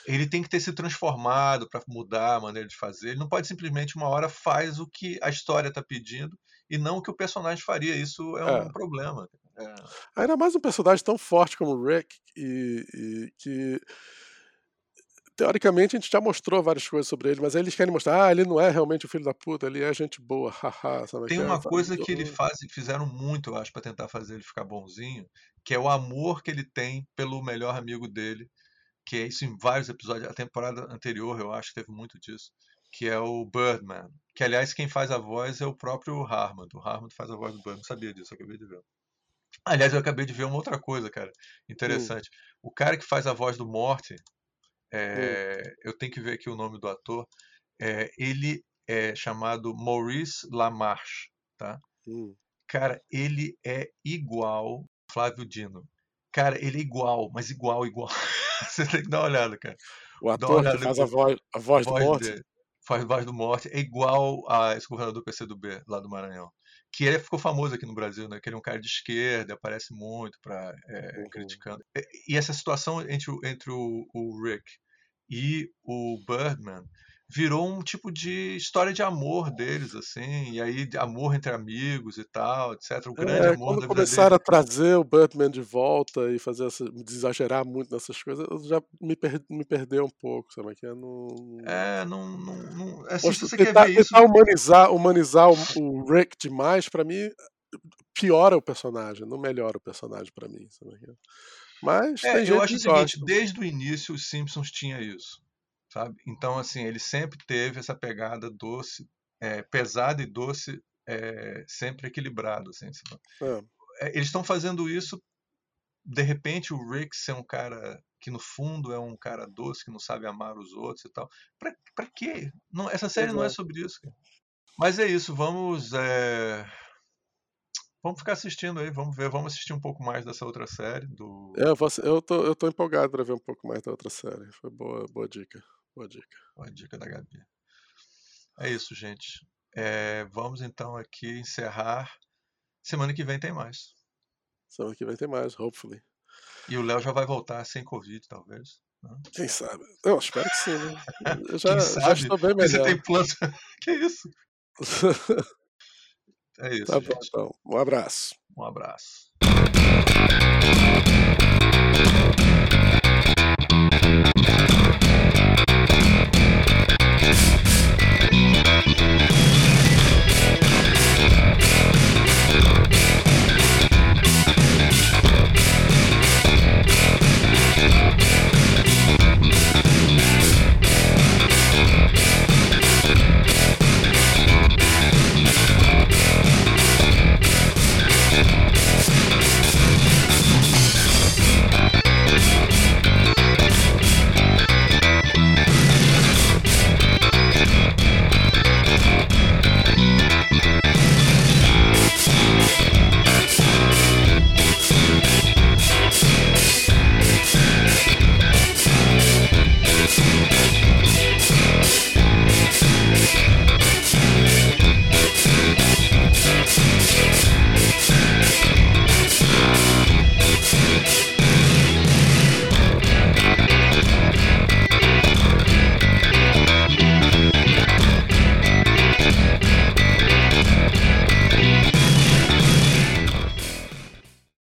Ele tem que ter se transformado para mudar a maneira de fazer. Ele não pode simplesmente uma hora faz o que a história está pedindo e não o que o personagem faria. Isso é um É. problema. É. Ainda mais um personagem tão forte como o Rick, e, e que teoricamente a gente já mostrou várias coisas sobre ele, mas aí eles querem mostrar, ah, ele não é realmente o filho da puta, ele é gente boa, haha, sabe? Tem é, uma coisa que ele faz, fizeram muito, eu acho, para tentar fazer ele ficar bonzinho, que é o amor que ele tem pelo melhor amigo dele, que é isso em vários episódios. A temporada anterior, eu acho, teve muito disso, que é o Birdman. Que, aliás, quem faz a voz é o próprio Harmon. O Harmon faz a voz do Birdman. Não sabia disso, eu acabei de ver. Aliás, eu acabei de ver uma outra coisa, cara, interessante. O cara que faz a voz do Morty É, eu tenho que ver aqui o nome do ator. É, ele é chamado Maurice Lamarche, tá? Hum. Cara, ele é igual Flávio Dino. Cara, ele é igual, mas igual, igual. Você tem que dar uma olhada, cara. O ator que faz a voz, a voz, voz do morte. Faz a voz do morte. É igual a esse governador PCdoB lá do Maranhão. Que ele ficou famoso aqui no Brasil, né? Que ele é um cara de esquerda, aparece muito pra, é, uhum. criticando. E essa situação entre, entre o, o Rick e o Birdman virou um tipo de história de amor deles, assim, e aí amor entre amigos e tal, etc. O grande é, amor quando da começaram a trazer o Batman de volta e fazer essa, exagerar muito nessas coisas, já me, per, me perdeu um pouco, sabe? Que não, é, não, não, não assim, se você tentar, quer ver isso... tentar humanizar, humanizar o, o Rick demais, para mim, piora o personagem, não melhora o personagem para mim, sabe? Mas é, eu acho o seguinte, desde o início os Simpsons tinha isso sabe? Então, assim, ele sempre teve essa pegada doce, é, pesada e doce, é, sempre equilibrado, assim. É. Eles estão fazendo isso, de repente, o Rick ser um cara que no fundo é um cara doce, que não sabe amar os outros e tal. Pra, pra quê? Não, essa série não é sobre isso. Cara. Mas é isso, vamos. É... Vamos ficar assistindo aí, vamos ver, vamos assistir um pouco mais dessa outra série. Do... É, eu, vou, eu, tô, eu tô empolgado para ver um pouco mais da outra série. Foi boa, boa dica. Boa dica. Boa dica da Gabi. É isso, gente. É, vamos então aqui encerrar. Semana que vem tem mais. Semana que vem tem mais, hopefully. E o Léo já vai voltar sem Covid, talvez. Né? Quem sabe? Eu espero que sim, né? Eu já, já estou bem melhor. Você tem plano. que isso? é isso. Tá gente. bom, então. Um abraço. Um abraço.